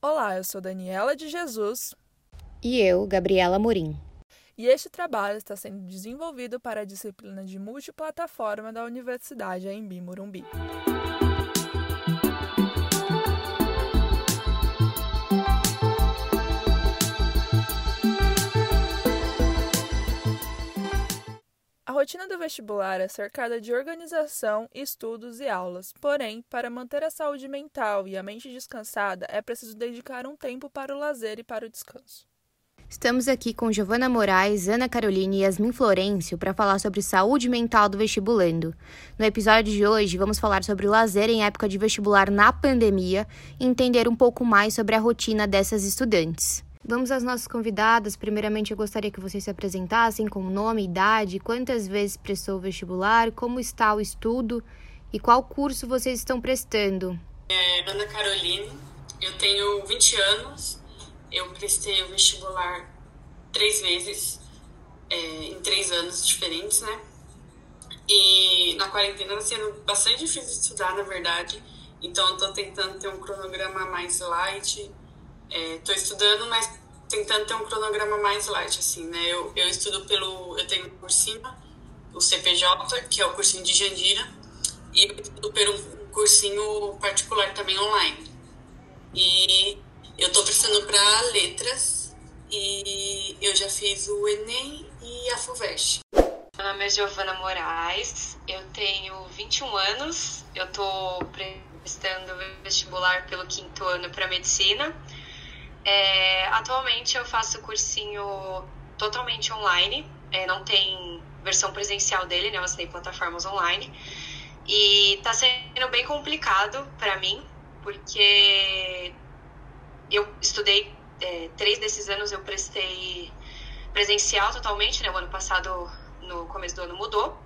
Olá, eu sou Daniela de Jesus. E eu, Gabriela Morim. E este trabalho está sendo desenvolvido para a disciplina de multiplataforma da Universidade Embi Morumbi. A rotina do vestibular é cercada de organização, estudos e aulas. Porém, para manter a saúde mental e a mente descansada, é preciso dedicar um tempo para o lazer e para o descanso. Estamos aqui com Giovana Moraes, Ana Carolina e Yasmin Florencio para falar sobre saúde mental do vestibulando. No episódio de hoje, vamos falar sobre lazer em época de vestibular na pandemia e entender um pouco mais sobre a rotina dessas estudantes. Vamos às nossas convidadas. Primeiramente, eu gostaria que vocês se apresentassem com nome, idade, quantas vezes prestou o vestibular, como está o estudo e qual curso vocês estão prestando. É, Ana Caroline, eu tenho 20 anos, eu prestei o vestibular três vezes, é, em três anos diferentes, né? E na quarentena está sendo bastante difícil de estudar, na verdade, então eu tô tentando ter um cronograma mais light Estou é, estudando, mas tentando ter um cronograma mais light, assim, né? Eu, eu estudo pelo... Eu tenho um cursinho, o CPJ, que é o cursinho de Jandira, e eu estudo pelo um cursinho particular também online. E eu estou prestando para letras, e eu já fiz o Enem e a FUVEST. Meu nome é Giovana Moraes, eu tenho 21 anos, eu estou prestando vestibular pelo quinto ano para medicina é, atualmente eu faço cursinho totalmente online, é, não tem versão presencial dele, né? Eu assinei plataformas online. E tá sendo bem complicado para mim, porque eu estudei é, três desses anos, eu prestei presencial totalmente, né? O ano passado, no começo do ano, mudou.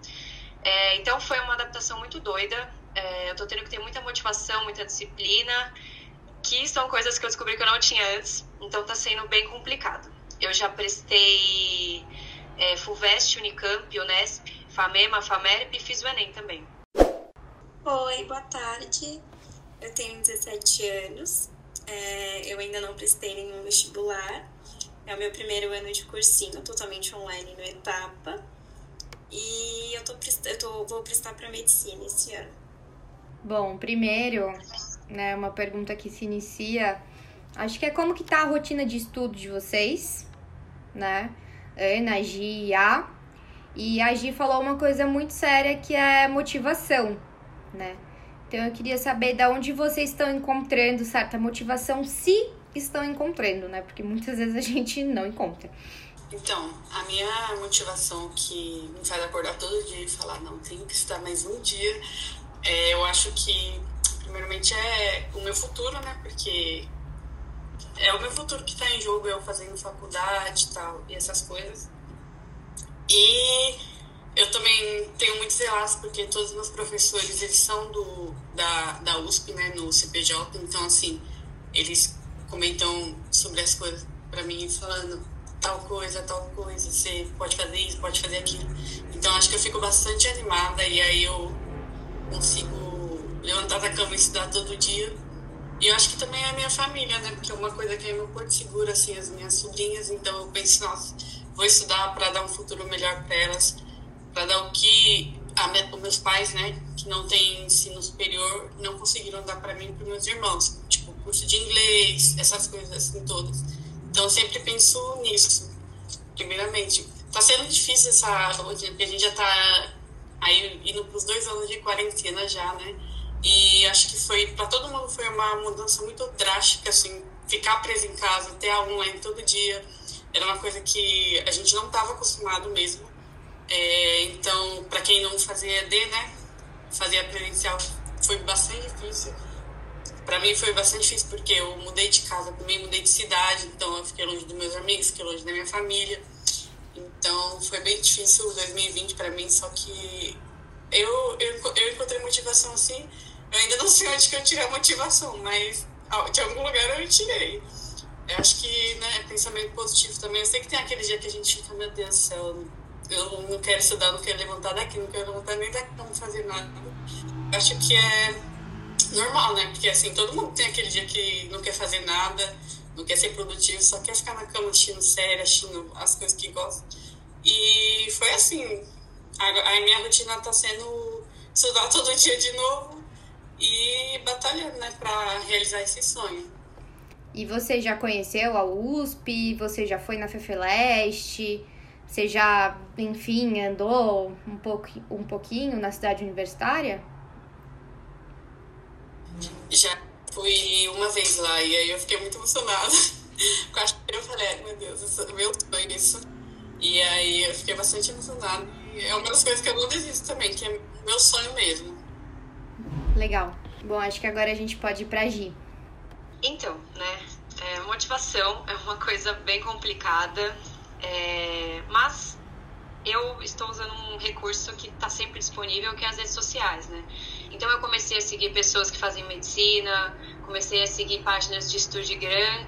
É, então foi uma adaptação muito doida. É, eu tô tendo que ter muita motivação, muita disciplina que são coisas que eu descobri que eu não tinha antes, então tá sendo bem complicado. Eu já prestei é, FUVEST, Unicamp, Unesp, FAMEMA, FAMERP e fiz o Enem também. Oi, boa tarde. Eu tenho 17 anos, é, eu ainda não prestei nenhum vestibular. É o meu primeiro ano de cursinho, totalmente online no Etapa. E eu, tô, eu tô, vou prestar para medicina esse ano. Bom, primeiro, né, uma pergunta que se inicia, acho que é como que tá a rotina de estudo de vocês, né? Ana, Gi e A. E a Gi falou uma coisa muito séria que é motivação, né? Então eu queria saber de onde vocês estão encontrando certa motivação, se estão encontrando, né? Porque muitas vezes a gente não encontra. Então, a minha motivação que me faz acordar todo dia e falar, não, tenho que estudar mais um dia, é, eu acho que primeiramente é o meu futuro, né? Porque é o meu futuro que está em jogo, eu fazendo faculdade e tal, e essas coisas. E eu também tenho muitos relatos, porque todos os meus professores, eles são do, da, da USP, né, no CPJ, então, assim, eles comentam sobre as coisas para mim, falando tal coisa, tal coisa, você pode fazer isso, pode fazer aquilo. Então, acho que eu fico bastante animada e aí eu consigo levantar da cama e estudar todo dia. E eu acho que também é a minha família, né? Porque é uma coisa que é meu porto seguro, assim, as minhas sobrinhas. Então eu penso, nossa, vou estudar para dar um futuro melhor para elas, para dar o que a, os meus pais, né, que não têm ensino superior, não conseguiram dar para mim e para meus irmãos. Tipo, curso de inglês, essas coisas assim todas. Então eu sempre penso nisso, primeiramente. Tá sendo difícil essa rotina, porque a gente já tá aí indo pros dois anos de quarentena já, né? E acho que foi, para todo mundo, foi uma mudança muito drástica, assim, ficar preso em casa, ter aula online todo dia, era uma coisa que a gente não estava acostumado mesmo. É, então, para quem não fazia ED, né, fazia presencial, foi bastante difícil. Para mim foi bastante difícil porque eu mudei de casa, também mudei de cidade, então eu fiquei longe dos meus amigos, fiquei longe da minha família. Então foi bem difícil 2020 para mim, só que eu, eu, eu encontrei motivação assim eu ainda não sei onde que eu tirei a motivação, mas de algum lugar eu tirei. Eu acho que, né, pensamento positivo também. Eu sei que tem aquele dia que a gente fica, meu Deus do céu, eu não quero estudar, não quero levantar daqui, não quero levantar nem daqui, não fazer nada. Eu acho que é normal, né? Porque assim, todo mundo tem aquele dia que não quer fazer nada, não quer ser produtivo, só quer ficar na cama assistindo série, assistindo as coisas que gosta. E foi assim. A, a minha rotina tá sendo estudar todo dia de novo e batalhando, né, pra realizar esse sonho. E você já conheceu a USP? Você já foi na FEFELESTE? Você já, enfim, andou um, pouco, um pouquinho na cidade universitária? Já fui uma vez lá e aí eu fiquei muito emocionada. Eu falei, meu Deus, isso é meu sonho isso. E aí eu fiquei bastante emocionada. E é uma das coisas que eu não desisto também, que é meu sonho mesmo. Legal. Bom, acho que agora a gente pode ir pra Gi. Então, né? É, motivação é uma coisa bem complicada, é, mas eu estou usando um recurso que está sempre disponível, que é as redes sociais, né? Então eu comecei a seguir pessoas que fazem medicina, comecei a seguir páginas de Studigram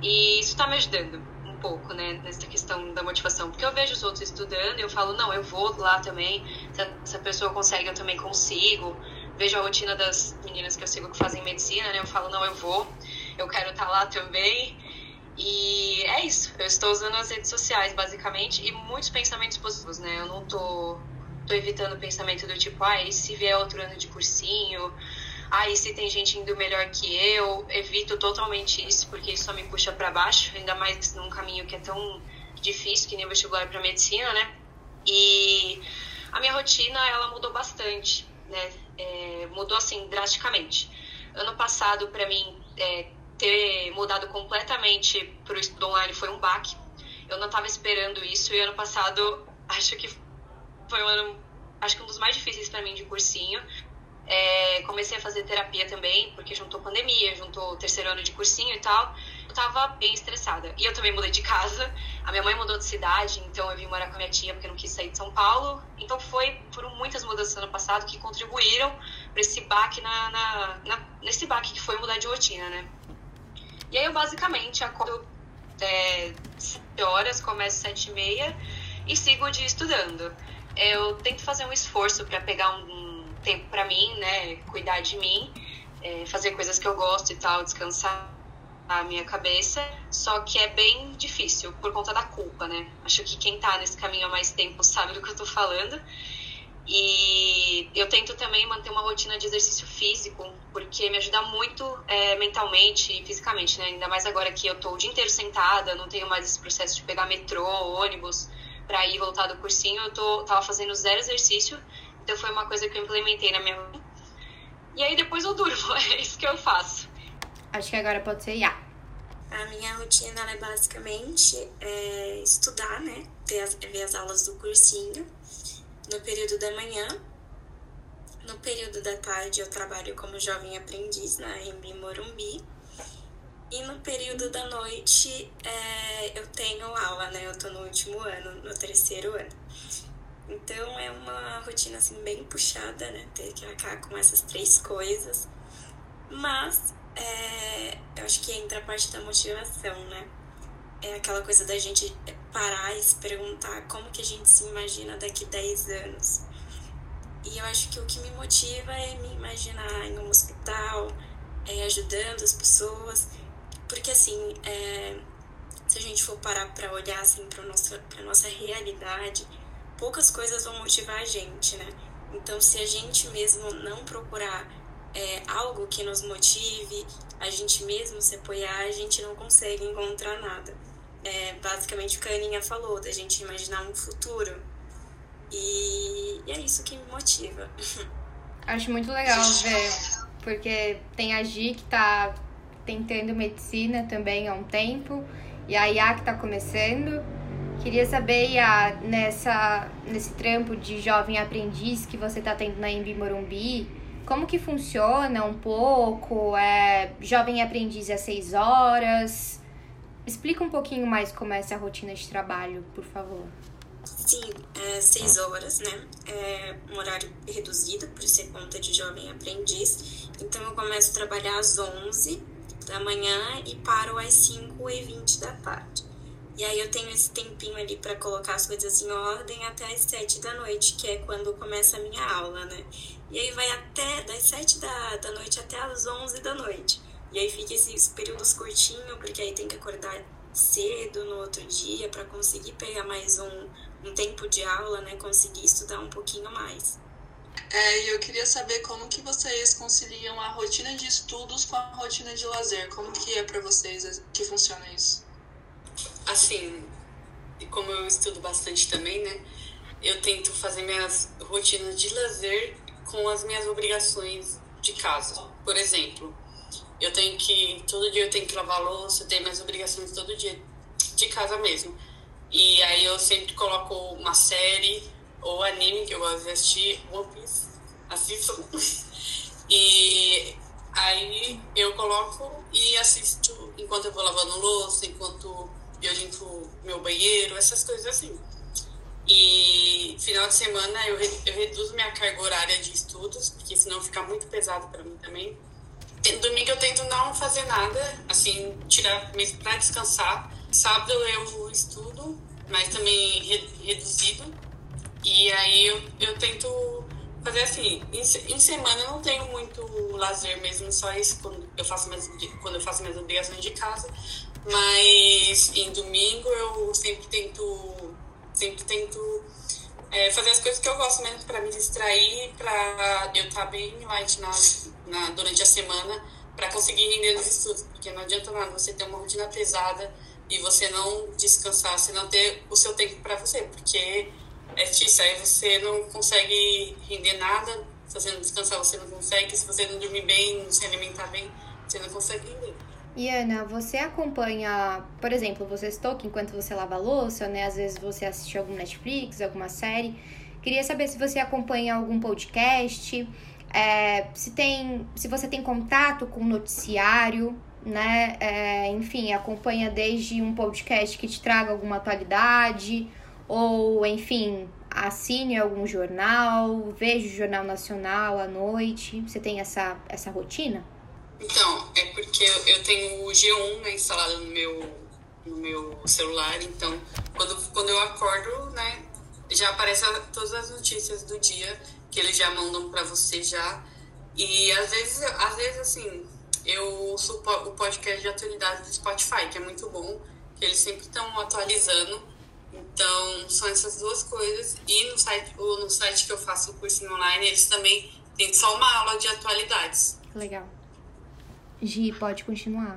e isso está me ajudando um pouco, né, nessa questão da motivação, porque eu vejo os outros estudando e eu falo, não, eu vou lá também, se essa pessoa consegue, eu também consigo. Vejo a rotina das meninas que eu sigo que fazem medicina, né, eu falo, não, eu vou, eu quero estar tá lá também. E é isso, eu estou usando as redes sociais, basicamente, e muitos pensamentos positivos, né, eu não tô tô evitando o pensamento do tipo, ah, e se vier outro ano de cursinho? Ah, e se tem gente indo melhor que eu? Evito totalmente isso, porque isso só me puxa para baixo, ainda mais num caminho que é tão difícil que nem vestibular para medicina, né? E a minha rotina, ela mudou bastante, né? É, mudou, assim, drasticamente. Ano passado, para mim, é, ter mudado completamente para o estudo online foi um baque. Eu não estava esperando isso e ano passado acho que foi um ano, acho que um dos mais difíceis para mim de cursinho. É, comecei a fazer terapia também, porque juntou pandemia, juntou o terceiro ano de cursinho e tal. Tava bem estressada. E eu também mudei de casa. A minha mãe mudou de cidade, então eu vim morar com a minha tia porque eu não quis sair de São Paulo. Então foi por muitas mudanças no passado que contribuíram para esse baque na, na, na, nesse baque que foi mudar de rotina, né? E aí eu basicamente acordo é, 7 horas, começo 7 e meia e sigo o dia estudando eu tento fazer um esforço para pegar um, tempo para mim, né, cuidar de mim, é, fazer coisas que eu gosto e tal, descansar a minha cabeça, só que é bem difícil por conta da culpa, né? Acho que quem tá nesse caminho há mais tempo sabe do que eu tô falando. E eu tento também manter uma rotina de exercício físico, porque me ajuda muito é, mentalmente e fisicamente, né? Ainda mais agora que eu tô o dia inteiro sentada, não tenho mais esse processo de pegar metrô, ônibus para ir voltar do cursinho, eu tô, tava fazendo zero exercício, então foi uma coisa que eu implementei na minha. E aí depois eu durmo, é isso que eu faço. Acho que agora pode ser IA. A minha rotina é basicamente é, estudar, né? Ter as, ver as aulas do cursinho no período da manhã. No período da tarde eu trabalho como jovem aprendiz na Embi Morumbi. E no período da noite é, eu tenho aula, né? Eu tô no último ano, no terceiro ano. Então é uma rotina assim bem puxada, né? Ter que arcar com essas três coisas. Mas é, eu acho que entra a parte da motivação, né? É aquela coisa da gente parar e se perguntar como que a gente se imagina daqui 10 anos. E eu acho que o que me motiva é me imaginar em um hospital, é, ajudando as pessoas porque, assim, é, se a gente for parar para olhar, assim, para nossa, pra nossa realidade, poucas coisas vão motivar a gente, né? Então, se a gente mesmo não procurar é, algo que nos motive, a gente mesmo se apoiar, a gente não consegue encontrar nada. É basicamente o que a Aninha falou, da gente imaginar um futuro. E, e é isso que me motiva. Acho muito legal ver, porque tem a Gi que tá tentando medicina também há um tempo, e a IA que está começando. Queria saber, Ia, nessa, nesse trampo de jovem aprendiz que você está tendo na Embi Morumbi, como que funciona um pouco? É jovem aprendiz às seis horas? Explica um pouquinho mais como é essa rotina de trabalho, por favor. Sim, é seis horas, né? É um horário reduzido por ser conta de jovem aprendiz. Então eu começo a trabalhar às 11 da manhã e paro às 5 e 20 da tarde. E aí eu tenho esse tempinho ali para colocar as coisas em ordem até as sete da noite, que é quando começa a minha aula, né? E aí vai até das sete da, da noite até as onze da noite. E aí fica esses períodos curtinhos, porque aí tem que acordar cedo no outro dia para conseguir pegar mais um, um tempo de aula, né? Conseguir estudar um pouquinho mais. É, e eu queria saber como que vocês conciliam a rotina de estudos com a rotina de lazer. Como que é para vocês que funciona isso? Assim, como eu estudo bastante também, né? Eu tento fazer minhas rotinas de lazer com as minhas obrigações de casa. Por exemplo, eu tenho que todo dia eu tenho que lavar louça, eu tenho minhas obrigações todo dia de casa mesmo. E aí eu sempre coloco uma série ou anime que eu gosto de assistir, One Piece, assisto. e aí eu coloco e assisto enquanto eu vou lavando louça, enquanto eu limpo meu banheiro, essas coisas assim. E final de semana eu, eu reduzo minha carga horária de estudos, porque senão fica muito pesado para mim também. Domingo eu tento não fazer nada, assim, tirar mesmo para descansar. Sábado eu estudo, mas também reduzido. E aí eu, eu tento fazer assim, em, em semana eu não tenho muito lazer mesmo, só isso quando eu faço minhas, quando eu faço minhas obrigações de casa. Mas em domingo eu sempre tento sempre tento é, fazer as coisas que eu gosto mesmo para me distrair, para eu estar tá bem light na, na, durante a semana, para conseguir render nos estudos, porque não adianta nada você ter uma rotina pesada e você não descansar, você não ter o seu tempo para você, porque é difícil, aí você não consegue render nada, se você não descansar você não consegue, se você não dormir bem, não se alimentar bem, você não consegue render. E Ana, você acompanha, por exemplo, você toca enquanto você lava a louça, né? Às vezes você assiste algum Netflix, alguma série. Queria saber se você acompanha algum podcast, é, se tem, se você tem contato com noticiário, né? É, enfim, acompanha desde um podcast que te traga alguma atualidade, ou enfim, assine algum jornal, veja o Jornal Nacional à noite. Você tem essa, essa rotina? Então, é porque eu tenho o G1 né, instalado no meu, no meu celular, então quando, quando eu acordo, né, já aparecem todas as notícias do dia que eles já mandam para você já. E às vezes, às vezes assim, eu ouço o podcast de atualidade do Spotify, que é muito bom, que eles sempre estão atualizando. Então, são essas duas coisas. E no site, no site que eu faço o cursinho online, eles também têm só uma aula de atualidades. Legal. Gi, pode continuar.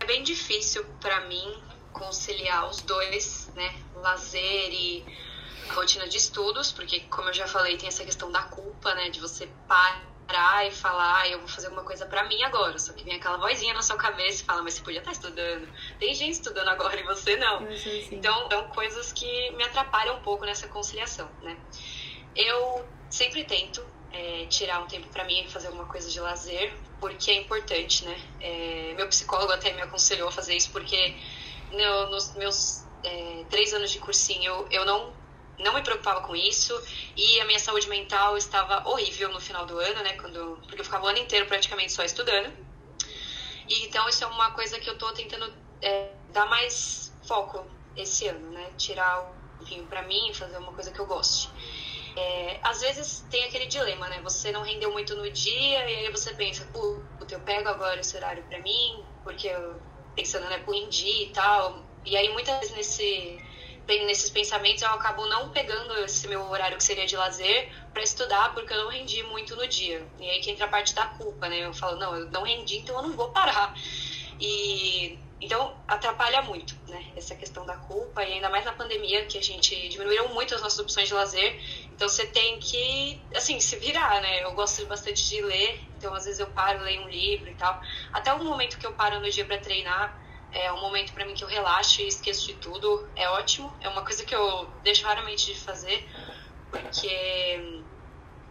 É bem difícil para mim conciliar os dois, né? Lazer e a rotina de estudos, porque, como eu já falei, tem essa questão da culpa, né? De você parar e falar, ah, eu vou fazer alguma coisa para mim agora. Só que vem aquela vozinha na sua cabeça e fala, mas você podia estar estudando. Tem gente estudando agora e você não. Então, são coisas que me atrapalham um pouco nessa conciliação, né? Eu sempre tento é, tirar um tempo para mim e fazer alguma coisa de lazer, porque é importante, né? É, meu psicólogo até me aconselhou a fazer isso, porque no, nos meus é, três anos de cursinho eu, eu não, não me preocupava com isso e a minha saúde mental estava horrível no final do ano, né? Quando, porque eu ficava o ano inteiro praticamente só estudando. E, então isso é uma coisa que eu tô tentando é, dar mais foco esse ano, né? Tirar pouquinho para mim, fazer uma coisa que eu goste. É, às vezes tem aquele dilema, né? Você não rendeu muito no dia e aí você pensa, puta, eu pego agora esse horário para mim, porque eu, pensando, né, em dia e tal. E aí muitas vezes nesse, nesses pensamentos eu acabo não pegando esse meu horário que seria de lazer para estudar porque eu não rendi muito no dia. E aí que entra a parte da culpa, né? Eu falo, não, eu não rendi, então eu não vou parar. E então, atrapalha muito, né? Essa questão da culpa, e ainda mais na pandemia, que a gente diminuíram muito as nossas opções de lazer. Então, você tem que, assim, se virar, né? Eu gosto bastante de ler, então, às vezes, eu paro, leio um livro e tal. Até o momento que eu paro no dia para treinar, é um momento para mim que eu relaxo e esqueço de tudo. É ótimo, é uma coisa que eu deixo raramente de fazer, porque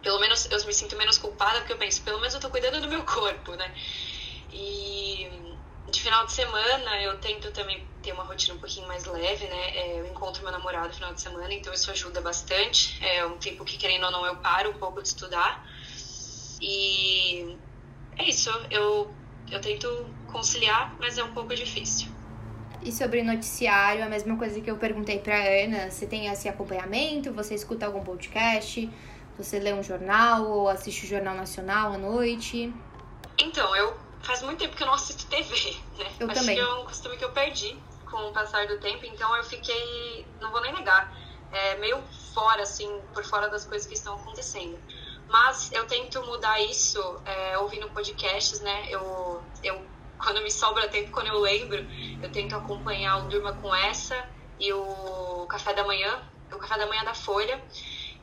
pelo menos eu me sinto menos culpada, porque eu penso, pelo menos eu tô cuidando do meu corpo, né? E de final de semana eu tento também ter uma rotina um pouquinho mais leve, né? É, eu encontro meu namorado no final de semana, então isso ajuda bastante. É um tempo que, querendo ou não, eu paro um pouco de estudar. E é isso, eu, eu tento conciliar, mas é um pouco difícil. E sobre noticiário, a mesma coisa que eu perguntei pra Ana, você tem esse acompanhamento? Você escuta algum podcast? Você lê um jornal ou assiste o Jornal Nacional à noite? Então, eu faz muito tempo que eu não assisto TV, né? Eu Acho também. que é um costume que eu perdi com o passar do tempo, então eu fiquei, não vou nem negar, é, meio fora, assim, por fora das coisas que estão acontecendo. Mas eu tento mudar isso é, ouvindo podcasts, né? Eu, eu, quando me sobra tempo, quando eu lembro, eu tento acompanhar o Durma com Essa e o Café da Manhã, o Café da Manhã da Folha.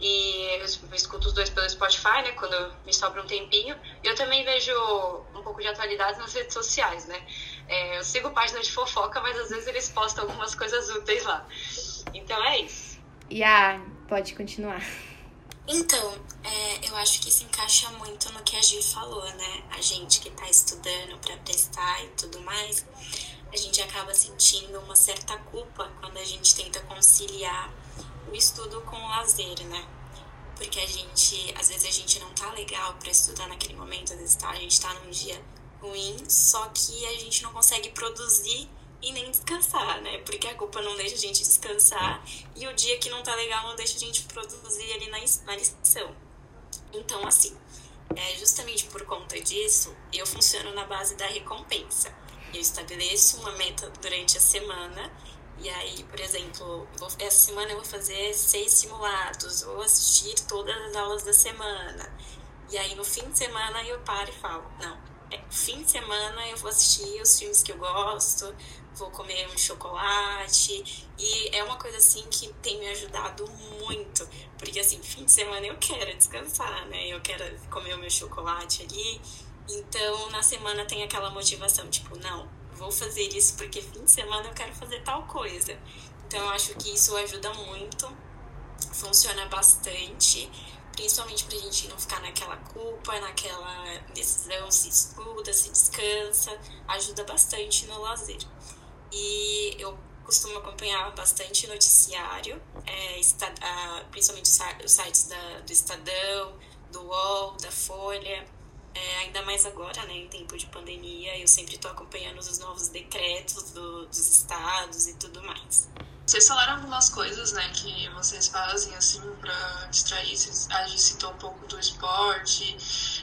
E eu escuto os dois pelo Spotify, né? Quando me sobra um tempinho. E eu também vejo um pouco de atualidades nas redes sociais, né? É, eu sigo páginas de fofoca, mas às vezes eles postam algumas coisas úteis lá. Então é isso. E a pode continuar. Então, é, eu acho que se encaixa muito no que a Gi falou, né? A gente que tá estudando para prestar e tudo mais, a gente acaba sentindo uma certa culpa quando a gente tenta conciliar o estudo com o lazer, né? Porque a gente, às vezes a gente não tá legal para estudar naquele momento, às vezes tá, a gente tá num dia ruim, só que a gente não consegue produzir e nem descansar, né? Porque a culpa não deixa a gente descansar e o dia que não tá legal não deixa a gente produzir ali na, na lição. Então, assim, é justamente por conta disso, eu funciono na base da recompensa. Eu estabeleço uma meta durante a semana e aí, por exemplo, vou, essa semana eu vou fazer seis simulados, vou assistir todas as aulas da semana. E aí, no fim de semana, eu paro e falo: não, é, fim de semana eu vou assistir os filmes que eu gosto, vou comer um chocolate. E é uma coisa assim que tem me ajudado muito. Porque assim, fim de semana eu quero descansar, né? Eu quero comer o meu chocolate ali. Então, na semana tem aquela motivação, tipo, não, vou fazer isso porque fim de semana eu quero fazer tal coisa. Então, eu acho que isso ajuda muito, funciona bastante, principalmente pra gente não ficar naquela culpa, naquela decisão, se estuda, se descansa, ajuda bastante no lazer. E eu costumo acompanhar bastante noticiário, é, principalmente os sites da, do Estadão, do UOL, da Folha. É, ainda mais agora, né, em tempo de pandemia, eu sempre estou acompanhando os novos decretos do, dos estados e tudo mais. Vocês falaram algumas coisas, né, que vocês fazem, assim, pra distrair. A gente citou um pouco do esporte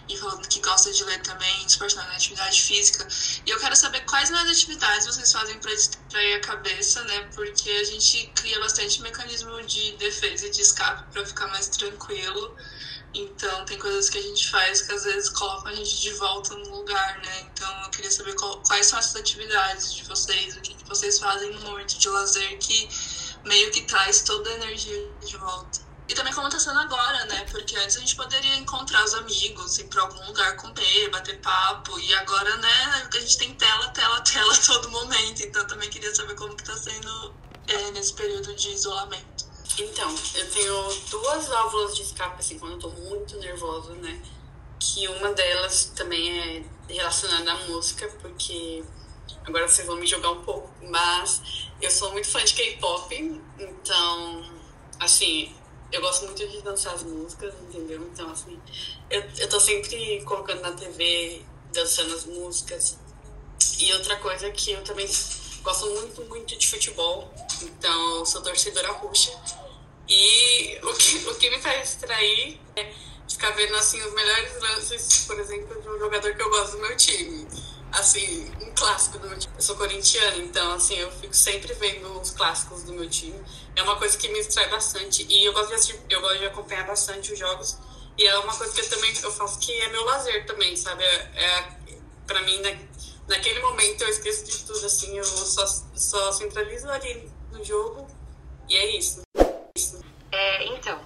e falando que gosta de ler também, esporte na atividade física. E eu quero saber quais mais atividades vocês fazem para distrair a cabeça, né, porque a gente cria bastante mecanismo de defesa e de escape para ficar mais tranquilo. Então, tem coisas que a gente faz que às vezes colocam a gente de volta no lugar, né? Então, eu queria saber qual, quais são essas atividades de vocês, o que, que vocês fazem no momento de lazer que meio que traz toda a energia de volta. E também como tá sendo agora, né? Porque antes a gente poderia encontrar os amigos, ir pra algum lugar comer, bater papo. E agora, né, a gente tem tela, tela, tela todo momento. Então, também queria saber como que tá sendo é, nesse período de isolamento. Então, eu tenho duas válvulas de escape, assim, quando eu tô muito nervosa, né? Que uma delas também é relacionada à música, porque agora vocês vão me jogar um pouco, mas eu sou muito fã de K-pop, então, assim, eu gosto muito de dançar as músicas, entendeu? Então, assim, eu, eu tô sempre colocando na TV, dançando as músicas. E outra coisa que eu também gosto muito, muito de futebol, então sou torcedora roxa. E o que, o que me faz distrair é ficar vendo assim os melhores lances, por exemplo, de um jogador que eu gosto do meu time. Assim, um clássico do meu time. Eu sou corintiana, então assim, eu fico sempre vendo os clássicos do meu time. É uma coisa que me distrai bastante. E eu gosto de assistir, eu gosto de acompanhar bastante os jogos. E é uma coisa que eu também eu faço que é meu lazer também, sabe? É, é para mim, na, naquele momento eu esqueço de tudo, assim, eu só, só centralizo ali no jogo e é isso. É, então,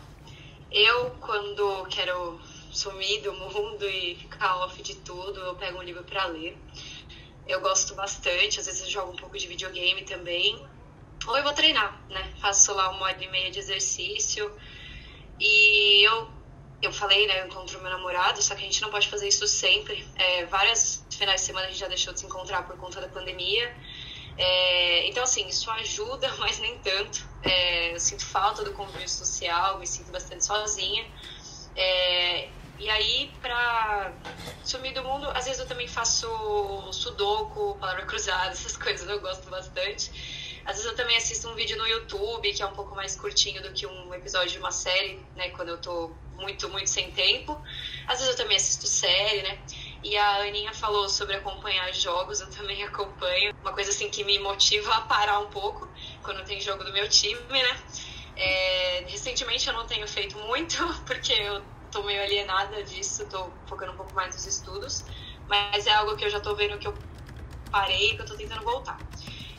eu quando quero sumir do mundo e ficar off de tudo, eu pego um livro para ler. Eu gosto bastante, às vezes eu jogo um pouco de videogame também. Ou eu vou treinar, né? Faço lá uma hora e meia de exercício. E eu, eu falei, né? Eu encontro meu namorado, só que a gente não pode fazer isso sempre. É, várias finais de semana a gente já deixou de se encontrar por conta da pandemia. É, então, assim, isso ajuda, mas nem tanto. É, eu sinto falta do convívio social, me sinto bastante sozinha. É, e aí, pra sumir do mundo, às vezes eu também faço sudoku, palavra cruzada, essas coisas eu gosto bastante. Às vezes eu também assisto um vídeo no YouTube, que é um pouco mais curtinho do que um episódio de uma série, né? Quando eu tô muito, muito sem tempo. Às vezes eu também assisto série, né? E a Aninha falou sobre acompanhar jogos, eu também acompanho. Uma coisa assim que me motiva a parar um pouco quando tem jogo do meu time, né? É, recentemente eu não tenho feito muito, porque eu tô meio alienada disso, tô focando um pouco mais nos estudos. Mas é algo que eu já tô vendo que eu parei, que eu tô tentando voltar.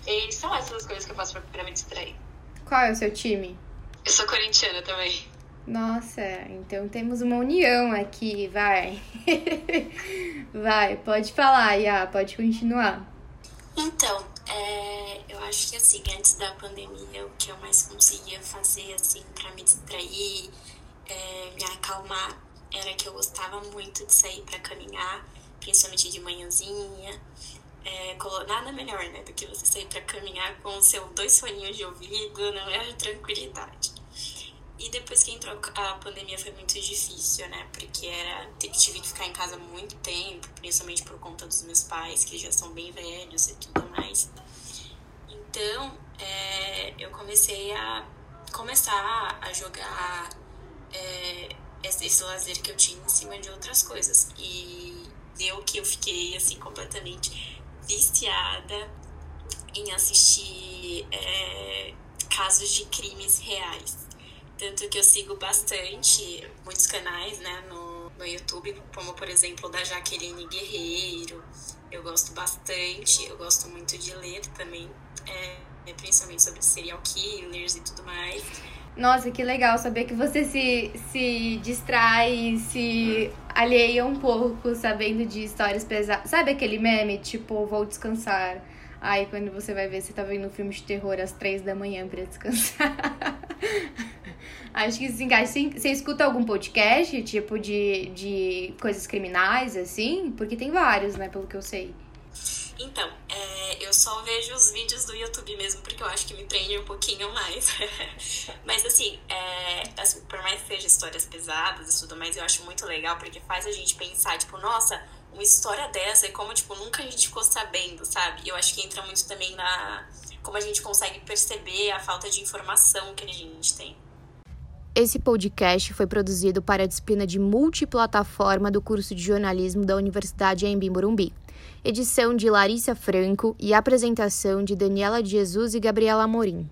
E são essas as coisas que eu faço pra, pra me distrair. Qual é o seu time? Eu sou corintiana também. Nossa, então temos uma união aqui, vai. vai, pode falar, Iá, pode continuar. Então, é, eu acho que assim, antes da pandemia, o que eu mais conseguia fazer, assim, para me distrair, é, me acalmar, era que eu gostava muito de sair para caminhar, principalmente de manhãzinha. É, nada melhor, né, do que você sair para caminhar com os seus dois foninhos de ouvido, não é tranquilidade. E depois que entrou a pandemia foi muito difícil, né? Porque era, tive que ficar em casa muito tempo, principalmente por conta dos meus pais, que já são bem velhos e tudo mais. Então, é, eu comecei a começar a jogar é, esse, lazer que eu tinha em cima de outras coisas. E deu que eu fiquei, assim, completamente viciada em assistir é, casos de crimes reais. Tanto que eu sigo bastante muitos canais, né, no, no YouTube, como por exemplo da Jaqueline Guerreiro. Eu gosto bastante, eu gosto muito de ler também, é, principalmente sobre serial killers e tudo mais. Nossa, que legal saber que você se, se distrai, se alheia um pouco sabendo de histórias pesadas. Sabe aquele meme, tipo, vou descansar? Aí quando você vai ver, você tá vendo um filme de terror às três da manhã pra descansar. Acho que se encaixa. Você escuta algum podcast, tipo, de, de coisas criminais, assim? Porque tem vários, né, pelo que eu sei. Então, é, eu só vejo os vídeos do YouTube mesmo, porque eu acho que me prende um pouquinho mais. mas assim, é, assim, por mais que seja histórias pesadas e tudo mais, eu acho muito legal, porque faz a gente pensar, tipo, nossa, uma história dessa e como, tipo, nunca a gente ficou sabendo, sabe? Eu acho que entra muito também na... como a gente consegue perceber a falta de informação que a gente tem. Esse podcast foi produzido para a disciplina de multiplataforma do curso de jornalismo da Universidade Embi Morumbi. Edição de Larissa Franco e apresentação de Daniela de Jesus e Gabriela Amorim.